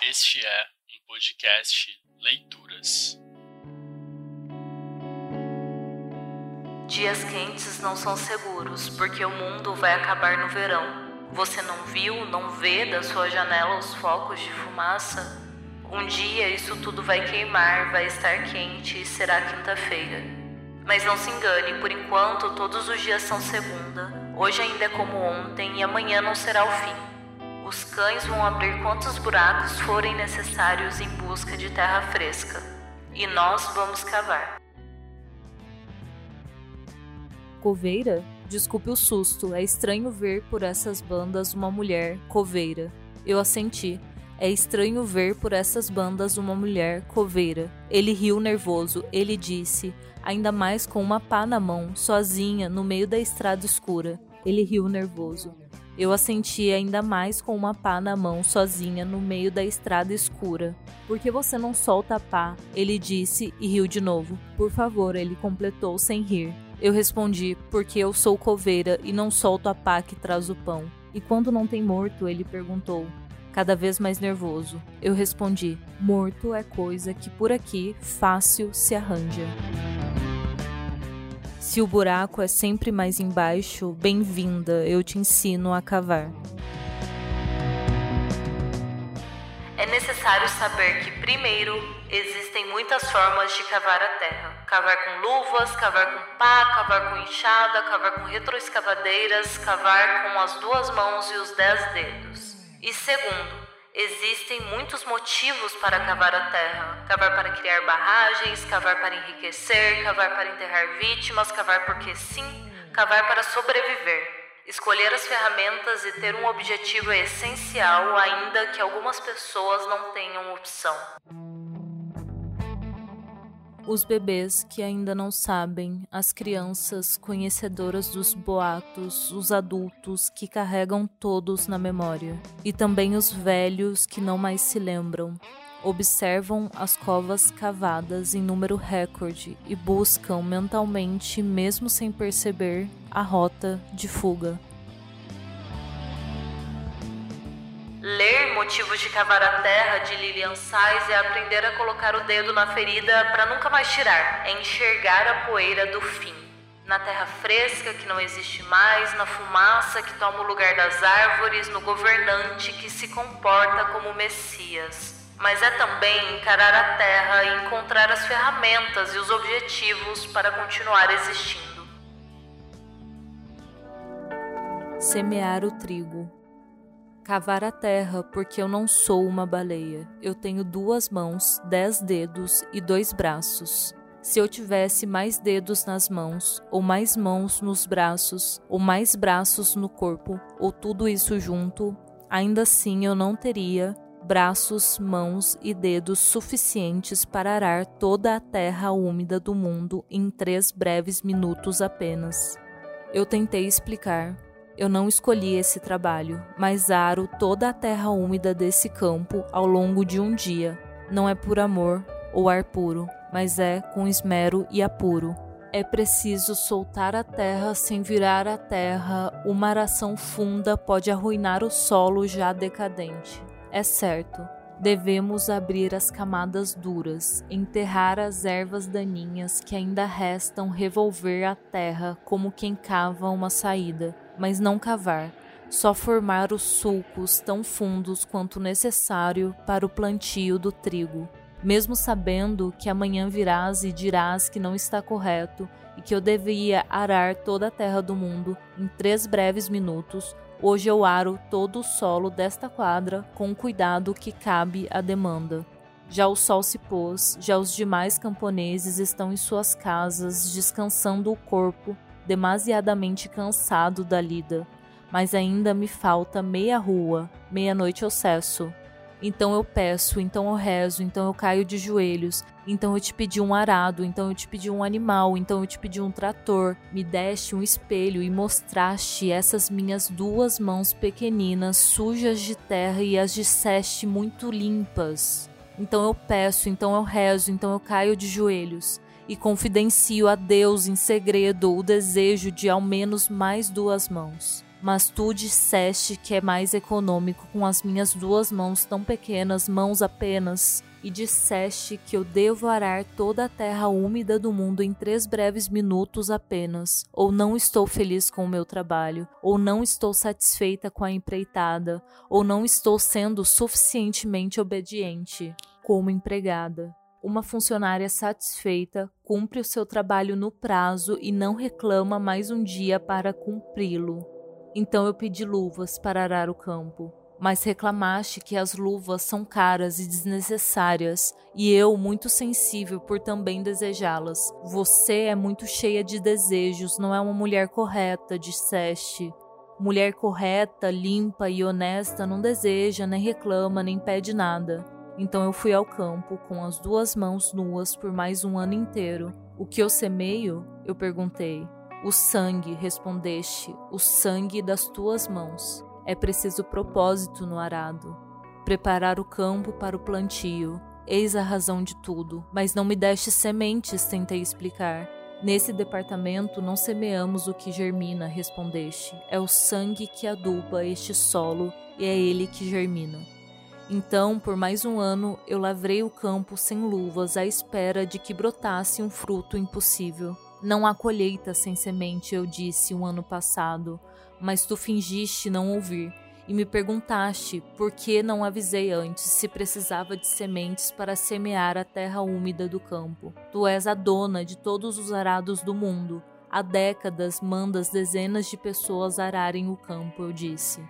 Este é um podcast Leituras. Dias quentes não são seguros, porque o mundo vai acabar no verão. Você não viu, não vê da sua janela os focos de fumaça? Um dia isso tudo vai queimar, vai estar quente e será quinta-feira. Mas não se engane, por enquanto todos os dias são segunda. Hoje ainda é como ontem e amanhã não será o fim. Os cães vão abrir quantos buracos forem necessários em busca de terra fresca. E nós vamos cavar. Coveira? Desculpe o susto, é estranho ver por essas bandas uma mulher, coveira. Eu assenti. É estranho ver por essas bandas uma mulher, coveira. Ele riu nervoso. Ele disse, ainda mais com uma pá na mão, sozinha, no meio da estrada escura. Ele riu nervoso. Eu assenti ainda mais com uma pá na mão, sozinha, no meio da estrada escura. Por que você não solta a pá? Ele disse e riu de novo. Por favor, ele completou sem rir. Eu respondi, porque eu sou coveira e não solto a pá que traz o pão. E quando não tem morto, ele perguntou, cada vez mais nervoso. Eu respondi, morto é coisa que por aqui fácil se arranja. Se o buraco é sempre mais embaixo, bem-vinda, eu te ensino a cavar. É necessário saber que, primeiro, existem muitas formas de cavar a terra. Cavar com luvas, cavar com pá, cavar com enxada, cavar com retroescavadeiras, cavar com as duas mãos e os dez dedos. E segundo, Existem muitos motivos para cavar a terra: cavar para criar barragens, cavar para enriquecer, cavar para enterrar vítimas, cavar porque sim, cavar para sobreviver. Escolher as ferramentas e ter um objetivo é essencial, ainda que algumas pessoas não tenham opção os bebês que ainda não sabem, as crianças conhecedoras dos boatos, os adultos que carregam todos na memória, e também os velhos que não mais se lembram. Observam as covas cavadas em número recorde e buscam mentalmente, mesmo sem perceber, a rota de fuga. Ler Motivos de Cavar a Terra de Lilian Sais é aprender a colocar o dedo na ferida para nunca mais tirar, é enxergar a poeira do fim. Na terra fresca que não existe mais, na fumaça que toma o lugar das árvores, no governante que se comporta como Messias. Mas é também encarar a terra e encontrar as ferramentas e os objetivos para continuar existindo. Semear o trigo cavar a terra, porque eu não sou uma baleia. Eu tenho duas mãos, dez dedos e dois braços. Se eu tivesse mais dedos nas mãos, ou mais mãos nos braços, ou mais braços no corpo, ou tudo isso junto, ainda assim eu não teria braços, mãos e dedos suficientes para arar toda a terra úmida do mundo em três breves minutos apenas. Eu tentei explicar, eu não escolhi esse trabalho, mas aro toda a terra úmida desse campo ao longo de um dia. Não é por amor ou ar puro, mas é com esmero e apuro. É preciso soltar a terra sem virar a terra, uma aração funda pode arruinar o solo já decadente. É certo, devemos abrir as camadas duras, enterrar as ervas daninhas que ainda restam, revolver a terra como quem cava uma saída mas não cavar, só formar os sulcos tão fundos quanto necessário para o plantio do trigo. Mesmo sabendo que amanhã virás e dirás que não está correto e que eu devia arar toda a terra do mundo em três breves minutos, hoje eu aro todo o solo desta quadra com o cuidado que cabe à demanda. Já o sol se pôs, já os demais camponeses estão em suas casas, descansando o corpo demasiadamente cansado da lida, mas ainda me falta meia rua, meia-noite eu cesso. Então eu peço, então eu rezo, então eu caio de joelhos, então eu te pedi um arado, então eu te pedi um animal, então eu te pedi um trator, me deste um espelho e mostraste essas minhas duas mãos pequeninas, sujas de terra e as disseste muito limpas. Então eu peço, então eu rezo, então eu caio de joelhos e confidencio a Deus em segredo o desejo de ao menos mais duas mãos. mas tu disseste que é mais econômico com as minhas duas mãos tão pequenas, mãos apenas, e disseste que eu devo arar toda a terra úmida do mundo em três breves minutos apenas, ou não estou feliz com o meu trabalho, ou não estou satisfeita com a empreitada, ou não estou sendo suficientemente obediente como empregada. Uma funcionária satisfeita cumpre o seu trabalho no prazo e não reclama mais um dia para cumpri-lo. Então eu pedi luvas para arar o campo mas reclamaste que as luvas são caras e desnecessárias, e eu muito sensível por também desejá-las. Você é muito cheia de desejos, não é uma mulher correta, disseste. Mulher correta, limpa e honesta não deseja, nem reclama, nem pede nada. Então eu fui ao campo com as duas mãos nuas por mais um ano inteiro. O que eu semeio? Eu perguntei. O sangue, respondeste, o sangue das tuas mãos. É preciso propósito no arado. Preparar o campo para o plantio. Eis a razão de tudo. Mas não me deste sementes, tentei explicar. Nesse departamento não semeamos o que germina, respondeste. É o sangue que aduba este solo e é ele que germina. Então, por mais um ano, eu lavrei o campo sem luvas à espera de que brotasse um fruto impossível. Não há colheita sem semente, eu disse um ano passado, mas tu fingiste não ouvir e me perguntaste por que não avisei antes se precisava de sementes para semear a terra úmida do campo. Tu és a dona de todos os arados do mundo. Há décadas mandas dezenas de pessoas ararem o campo, eu disse.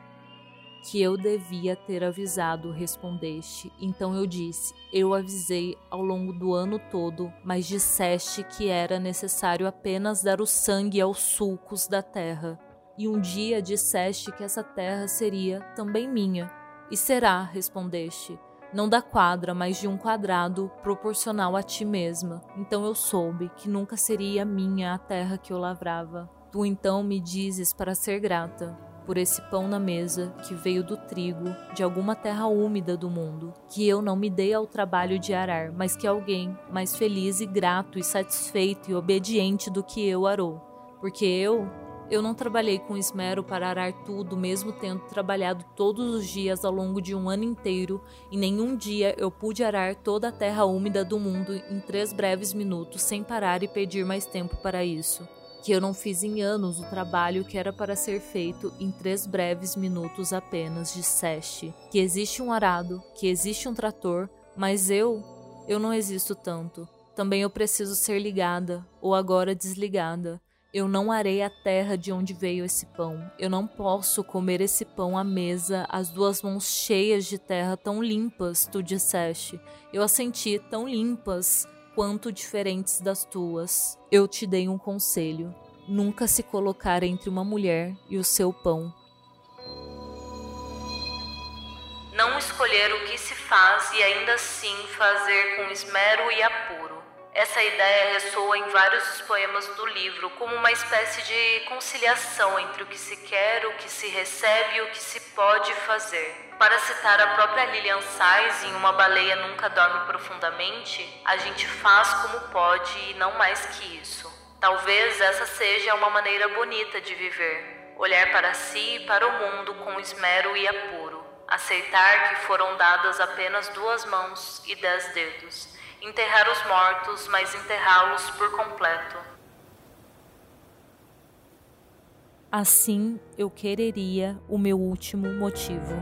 Que eu devia ter avisado, respondeste. Então eu disse: Eu avisei ao longo do ano todo, mas disseste que era necessário apenas dar o sangue aos sulcos da terra e um dia disseste que essa terra seria também minha. E será, respondeste, não da quadra, mas de um quadrado proporcional a ti mesma. Então eu soube que nunca seria minha a terra que eu lavrava. Tu então me dizes para ser grata por esse pão na mesa que veio do trigo de alguma terra úmida do mundo, que eu não me dei ao trabalho de arar, mas que alguém mais feliz e grato e satisfeito e obediente do que eu arou. Porque eu, eu não trabalhei com esmero para arar tudo, mesmo tendo trabalhado todos os dias ao longo de um ano inteiro, e nenhum dia eu pude arar toda a terra úmida do mundo em três breves minutos, sem parar e pedir mais tempo para isso. Que eu não fiz em anos o trabalho que era para ser feito em três breves minutos apenas, disseste. Que existe um arado, que existe um trator, mas eu, eu não existo tanto. Também eu preciso ser ligada, ou agora desligada. Eu não arei a terra de onde veio esse pão. Eu não posso comer esse pão à mesa, as duas mãos cheias de terra tão limpas, tu disseste. Eu as senti tão limpas quanto diferentes das tuas. Eu te dei um conselho: nunca se colocar entre uma mulher e o seu pão. Não escolher o que se faz e ainda assim fazer com esmero e apuro essa ideia ressoa em vários poemas do livro como uma espécie de conciliação entre o que se quer, o que se recebe e o que se pode fazer. Para citar a própria Lilian Sais em Uma Baleia Nunca Dorme Profundamente, a gente faz como pode e não mais que isso. Talvez essa seja uma maneira bonita de viver, olhar para si e para o mundo com esmero e apuro, aceitar que foram dadas apenas duas mãos e dez dedos enterrar os mortos, mas enterrá-los por completo. Assim eu quereria o meu último motivo.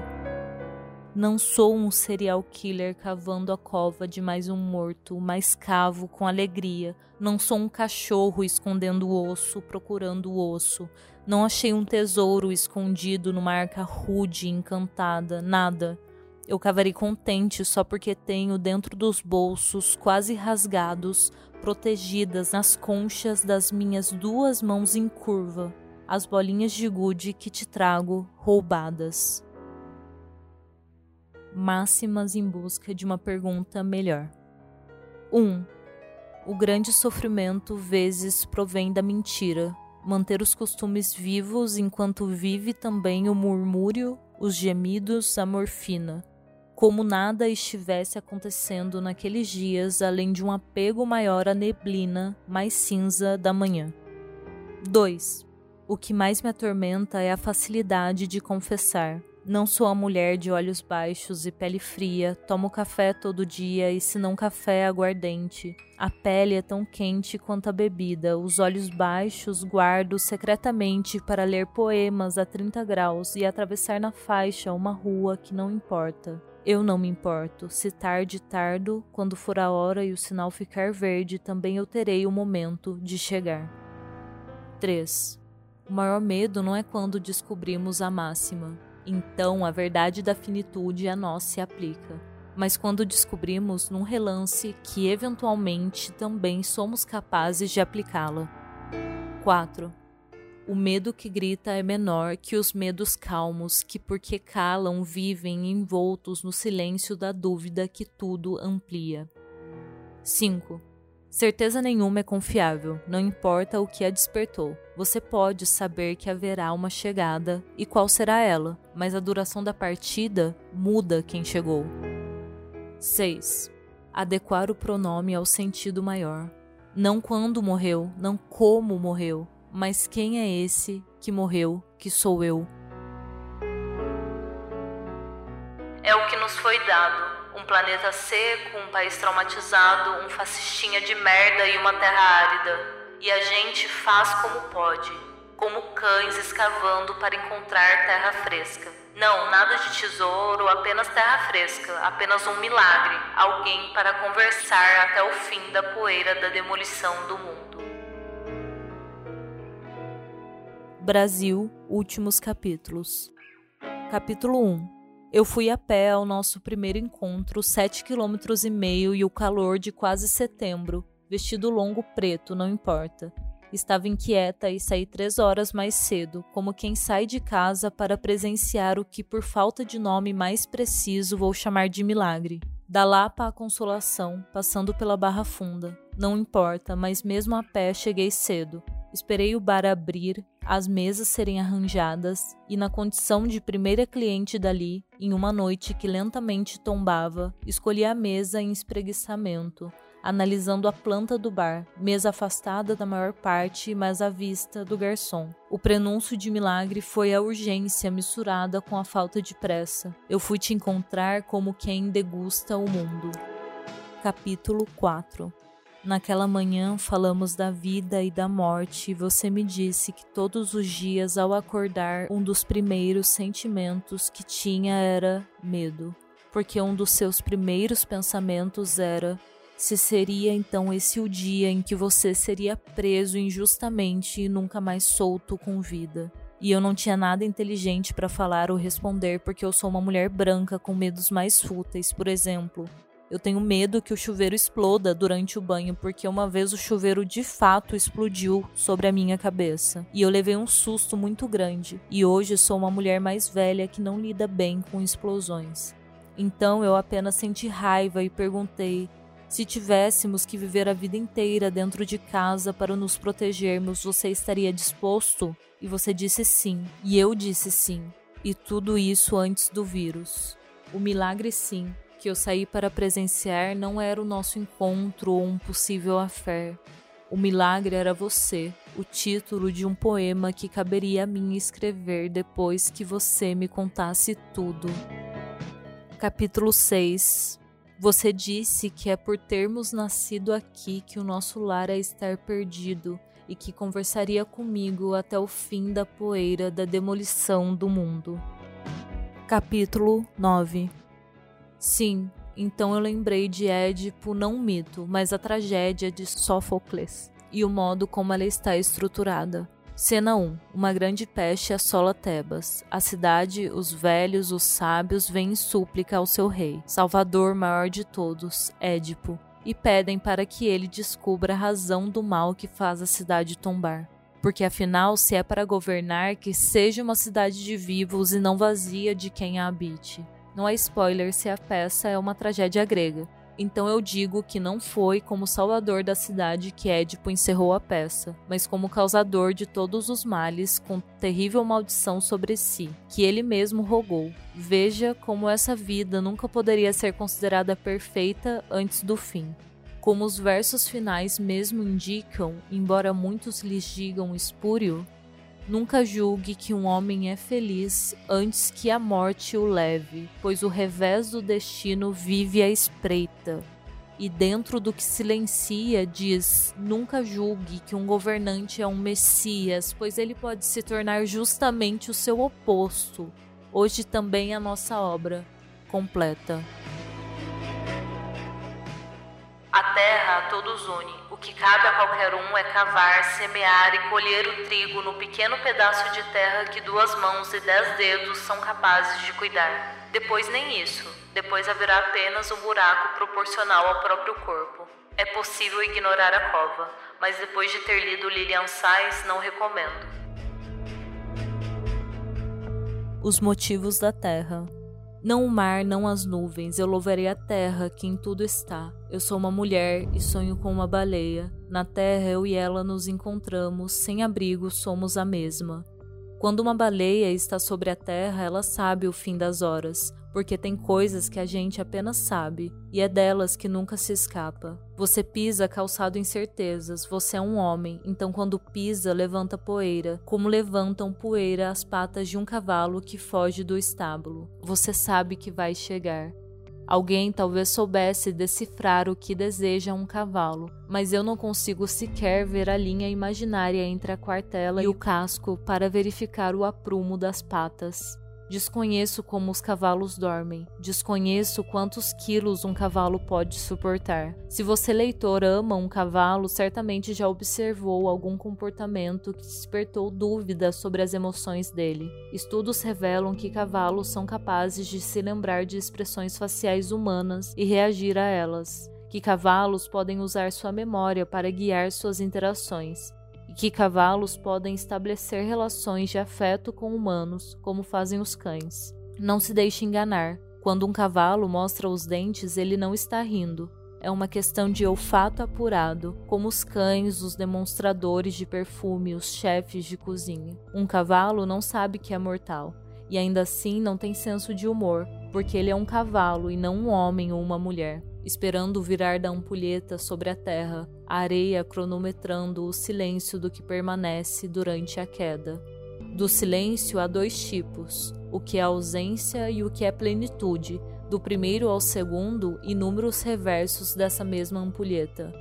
Não sou um serial killer cavando a cova de mais um morto, mas cavo com alegria. Não sou um cachorro escondendo o osso, procurando o osso. Não achei um tesouro escondido numa arca rude e encantada, nada. Eu cavarei contente só porque tenho dentro dos bolsos, quase rasgados, protegidas nas conchas das minhas duas mãos em curva, as bolinhas de gude que te trago roubadas. Máximas em busca de uma pergunta melhor. 1. Um, o grande sofrimento vezes provém da mentira, manter os costumes vivos enquanto vive também o murmúrio, os gemidos, a morfina como nada estivesse acontecendo naqueles dias além de um apego maior à neblina mais cinza da manhã. 2. O que mais me atormenta é a facilidade de confessar. Não sou a mulher de olhos baixos e pele fria, tomo café todo dia e se não café aguardente. A pele é tão quente quanto a bebida, os olhos baixos guardo secretamente para ler poemas a 30 graus e atravessar na faixa uma rua que não importa. Eu não me importo. Se tarde, tardo, quando for a hora e o sinal ficar verde, também eu terei o momento de chegar. 3. O maior medo não é quando descobrimos a máxima. Então a verdade da finitude a nós se aplica. Mas quando descobrimos num relance que eventualmente também somos capazes de aplicá-la. 4. O medo que grita é menor que os medos calmos, que porque calam vivem envoltos no silêncio da dúvida que tudo amplia. 5. Certeza nenhuma é confiável, não importa o que a despertou. Você pode saber que haverá uma chegada e qual será ela, mas a duração da partida muda quem chegou. 6. Adequar o pronome ao sentido maior. Não quando morreu, não como morreu, mas quem é esse que morreu, que sou eu. É o que nos foi dado um planeta seco, um país traumatizado, um fascistinha de merda e uma terra árida. E a gente faz como pode, como cães escavando para encontrar terra fresca. Não, nada de tesouro, apenas terra fresca, apenas um milagre, alguém para conversar até o fim da poeira da demolição do mundo. Brasil, últimos capítulos. Capítulo 1 eu fui a pé ao nosso primeiro encontro, sete quilômetros e meio e o calor de quase setembro, vestido longo preto, não importa. Estava inquieta e saí três horas mais cedo, como quem sai de casa para presenciar o que, por falta de nome mais preciso, vou chamar de milagre. Da Lapa à Consolação, passando pela Barra Funda. Não importa, mas mesmo a pé cheguei cedo. Esperei o bar abrir, as mesas serem arranjadas e, na condição de primeira cliente dali, em uma noite que lentamente tombava, escolhi a mesa em espreguiçamento, analisando a planta do bar, mesa afastada da maior parte, mas à vista do garçom. O prenúncio de milagre foi a urgência misturada com a falta de pressa. Eu fui te encontrar como quem degusta o mundo. Capítulo 4 Naquela manhã falamos da vida e da morte, e você me disse que todos os dias, ao acordar, um dos primeiros sentimentos que tinha era medo, porque um dos seus primeiros pensamentos era se seria então esse o dia em que você seria preso injustamente e nunca mais solto com vida. E eu não tinha nada inteligente para falar ou responder porque eu sou uma mulher branca com medos mais fúteis, por exemplo, eu tenho medo que o chuveiro exploda durante o banho, porque uma vez o chuveiro de fato explodiu sobre a minha cabeça. E eu levei um susto muito grande. E hoje sou uma mulher mais velha que não lida bem com explosões. Então eu apenas senti raiva e perguntei: se tivéssemos que viver a vida inteira dentro de casa para nos protegermos, você estaria disposto? E você disse sim. E eu disse sim. E tudo isso antes do vírus. O milagre, sim, que eu saí para presenciar não era o nosso encontro ou um possível affair. O milagre era você, o título de um poema que caberia a mim escrever depois que você me contasse tudo. Capítulo 6 Você disse que é por termos nascido aqui que o nosso lar é estar perdido e que conversaria comigo até o fim da poeira da demolição do mundo. Capítulo 9 Sim, então eu lembrei de Édipo não um mito, mas a tragédia de Sófocles e o modo como ela está estruturada. Cena 1. Uma grande peste assola Tebas. A cidade, os velhos, os sábios vêm em súplica ao seu rei, salvador maior de todos, Édipo, e pedem para que ele descubra a razão do mal que faz a cidade tombar. Porque afinal, se é para governar, que seja uma cidade de vivos e não vazia de quem a habite. Não é spoiler se a peça é uma tragédia grega. Então eu digo que não foi como salvador da cidade que Édipo encerrou a peça, mas como causador de todos os males com terrível maldição sobre si, que ele mesmo rogou. Veja como essa vida nunca poderia ser considerada perfeita antes do fim. Como os versos finais mesmo indicam, embora muitos lhes digam espúrio, Nunca julgue que um homem é feliz antes que a morte o leve, pois o revés do destino vive à espreita. E dentro do que silencia, diz: nunca julgue que um governante é um messias, pois ele pode se tornar justamente o seu oposto. Hoje também a nossa obra completa. A terra a todos une. O que cabe a qualquer um é cavar, semear e colher o trigo no pequeno pedaço de terra que duas mãos e dez dedos são capazes de cuidar. Depois nem isso. Depois haverá apenas um buraco proporcional ao próprio corpo. É possível ignorar a cova, mas depois de ter lido Lilian Sais, não recomendo. Os motivos da terra. Não o mar, não as nuvens, eu louvarei a terra que em tudo está. Eu sou uma mulher e sonho com uma baleia. Na terra eu e ela nos encontramos, sem abrigo somos a mesma. Quando uma baleia está sobre a terra, ela sabe o fim das horas, porque tem coisas que a gente apenas sabe, e é delas que nunca se escapa. Você pisa calçado em certezas, você é um homem, então quando pisa, levanta poeira, como levantam poeira as patas de um cavalo que foge do estábulo. Você sabe que vai chegar. Alguém talvez soubesse decifrar o que deseja um cavalo, mas eu não consigo sequer ver a linha imaginária entre a quartela e o casco para verificar o aprumo das patas. Desconheço como os cavalos dormem. Desconheço quantos quilos um cavalo pode suportar. Se você, leitor, ama um cavalo, certamente já observou algum comportamento que despertou dúvidas sobre as emoções dele. Estudos revelam que cavalos são capazes de se lembrar de expressões faciais humanas e reagir a elas. Que cavalos podem usar sua memória para guiar suas interações que cavalos podem estabelecer relações de afeto com humanos, como fazem os cães. Não se deixe enganar. Quando um cavalo mostra os dentes, ele não está rindo. É uma questão de olfato apurado, como os cães, os demonstradores de perfume, os chefes de cozinha. Um cavalo não sabe que é mortal, e ainda assim não tem senso de humor, porque ele é um cavalo e não um homem ou uma mulher esperando o virar da ampulheta sobre a terra, a areia cronometrando o silêncio do que permanece durante a queda. Do silêncio há dois tipos: o que é ausência e o que é plenitude, do primeiro ao segundo, inúmeros reversos dessa mesma ampulheta.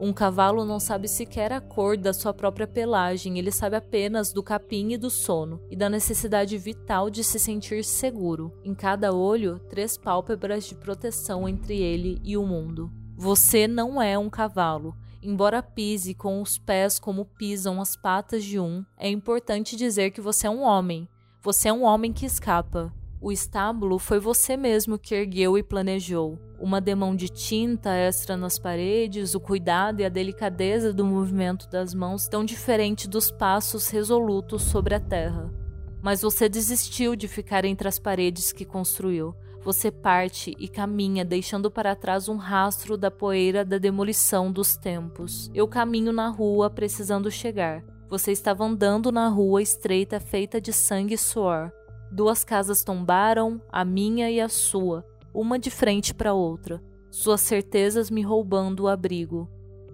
Um cavalo não sabe sequer a cor da sua própria pelagem, ele sabe apenas do capim e do sono, e da necessidade vital de se sentir seguro. Em cada olho, três pálpebras de proteção entre ele e o mundo. Você não é um cavalo. Embora pise com os pés como pisam as patas de um, é importante dizer que você é um homem. Você é um homem que escapa. O estábulo foi você mesmo que ergueu e planejou. Uma demão de tinta extra nas paredes, o cuidado e a delicadeza do movimento das mãos tão diferente dos passos resolutos sobre a terra. Mas você desistiu de ficar entre as paredes que construiu. Você parte e caminha, deixando para trás um rastro da poeira da demolição dos tempos. Eu caminho na rua, precisando chegar. Você estava andando na rua estreita feita de sangue e suor. Duas casas tombaram, a minha e a sua, uma de frente para outra, suas certezas me roubando o abrigo.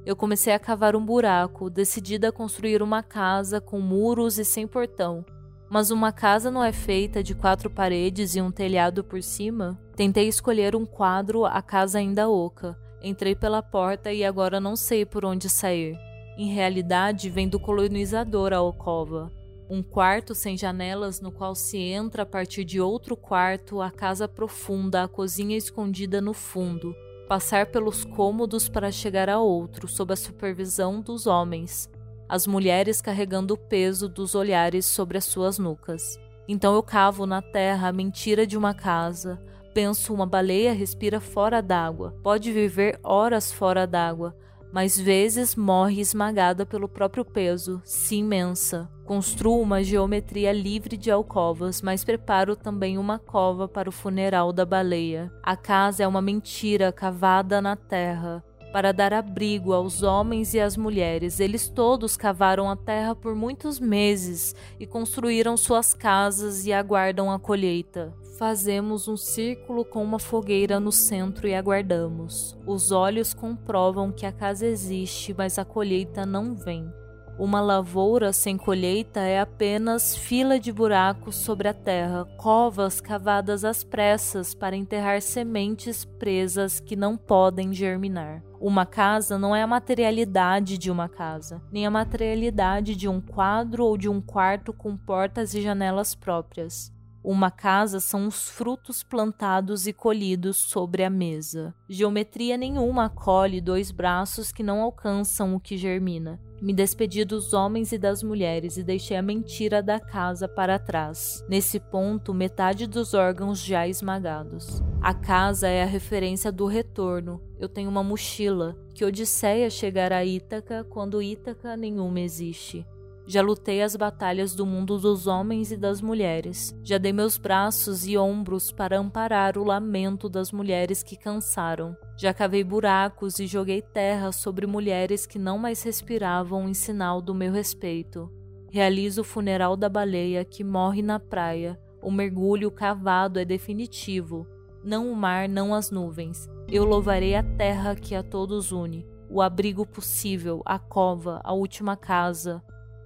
Eu comecei a cavar um buraco, decidida a construir uma casa com muros e sem portão. Mas uma casa não é feita de quatro paredes e um telhado por cima? Tentei escolher um quadro, a casa ainda oca. Entrei pela porta e agora não sei por onde sair. Em realidade, vem do colonizador a alcova. Um quarto sem janelas no qual se entra a partir de outro quarto, a casa profunda, a cozinha escondida no fundo, passar pelos cômodos para chegar a outro, sob a supervisão dos homens, as mulheres carregando o peso dos olhares sobre as suas nucas. Então eu cavo na terra a mentira de uma casa. Penso, uma baleia respira fora d'água, pode viver horas fora d'água, mas vezes morre esmagada pelo próprio peso, se imensa. Construo uma geometria livre de alcovas, mas preparo também uma cova para o funeral da baleia. A casa é uma mentira cavada na terra para dar abrigo aos homens e às mulheres. Eles todos cavaram a terra por muitos meses e construíram suas casas e aguardam a colheita. Fazemos um círculo com uma fogueira no centro e aguardamos. Os olhos comprovam que a casa existe, mas a colheita não vem. Uma lavoura sem colheita é apenas fila de buracos sobre a terra, covas cavadas às pressas para enterrar sementes presas que não podem germinar. Uma casa não é a materialidade de uma casa, nem a materialidade de um quadro ou de um quarto com portas e janelas próprias. Uma casa são os frutos plantados e colhidos sobre a mesa. Geometria nenhuma acolhe dois braços que não alcançam o que germina. Me despedi dos homens e das mulheres e deixei a mentira da casa para trás. Nesse ponto, metade dos órgãos já esmagados. A casa é a referência do retorno. Eu tenho uma mochila. Que Odisseia chegar a Ítaca quando Ítaca nenhuma existe. Já lutei as batalhas do mundo dos homens e das mulheres. Já dei meus braços e ombros para amparar o lamento das mulheres que cansaram. Já cavei buracos e joguei terra sobre mulheres que não mais respiravam em sinal do meu respeito. Realizo o funeral da baleia que morre na praia. O mergulho cavado é definitivo. Não o mar, não as nuvens. Eu louvarei a terra que a todos une. O abrigo possível, a cova, a última casa,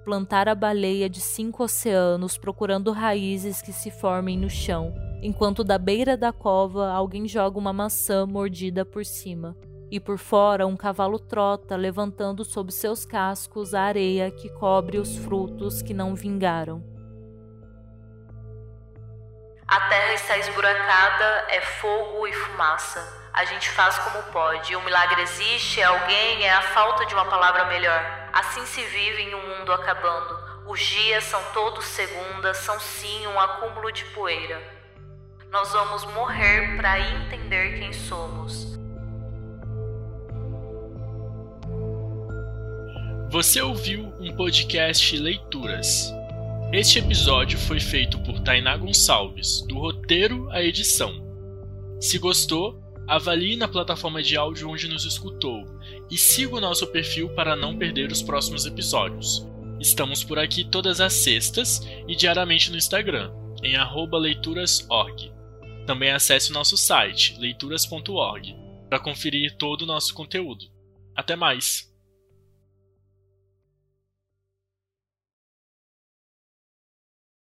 plantar a baleia de cinco oceanos procurando raízes que se formem no chão, enquanto da beira da cova alguém joga uma maçã mordida por cima. E por fora um cavalo trota, levantando sob seus cascos a areia que cobre os frutos que não vingaram. A terra está esburacada, é fogo e fumaça. A gente faz como pode. O milagre existe, é alguém, é a falta de uma palavra melhor. Assim se vive em um mundo acabando. Os dias são todos segundas, são sim um acúmulo de poeira. Nós vamos morrer para entender quem somos. Você ouviu um podcast Leituras. Este episódio foi feito por Tainá Gonçalves, do roteiro à edição. Se gostou, avalie na plataforma de áudio onde nos escutou e siga o nosso perfil para não perder os próximos episódios. Estamos por aqui todas as sextas e diariamente no Instagram, em leiturasorg. Também acesse o nosso site, leituras.org, para conferir todo o nosso conteúdo. Até mais!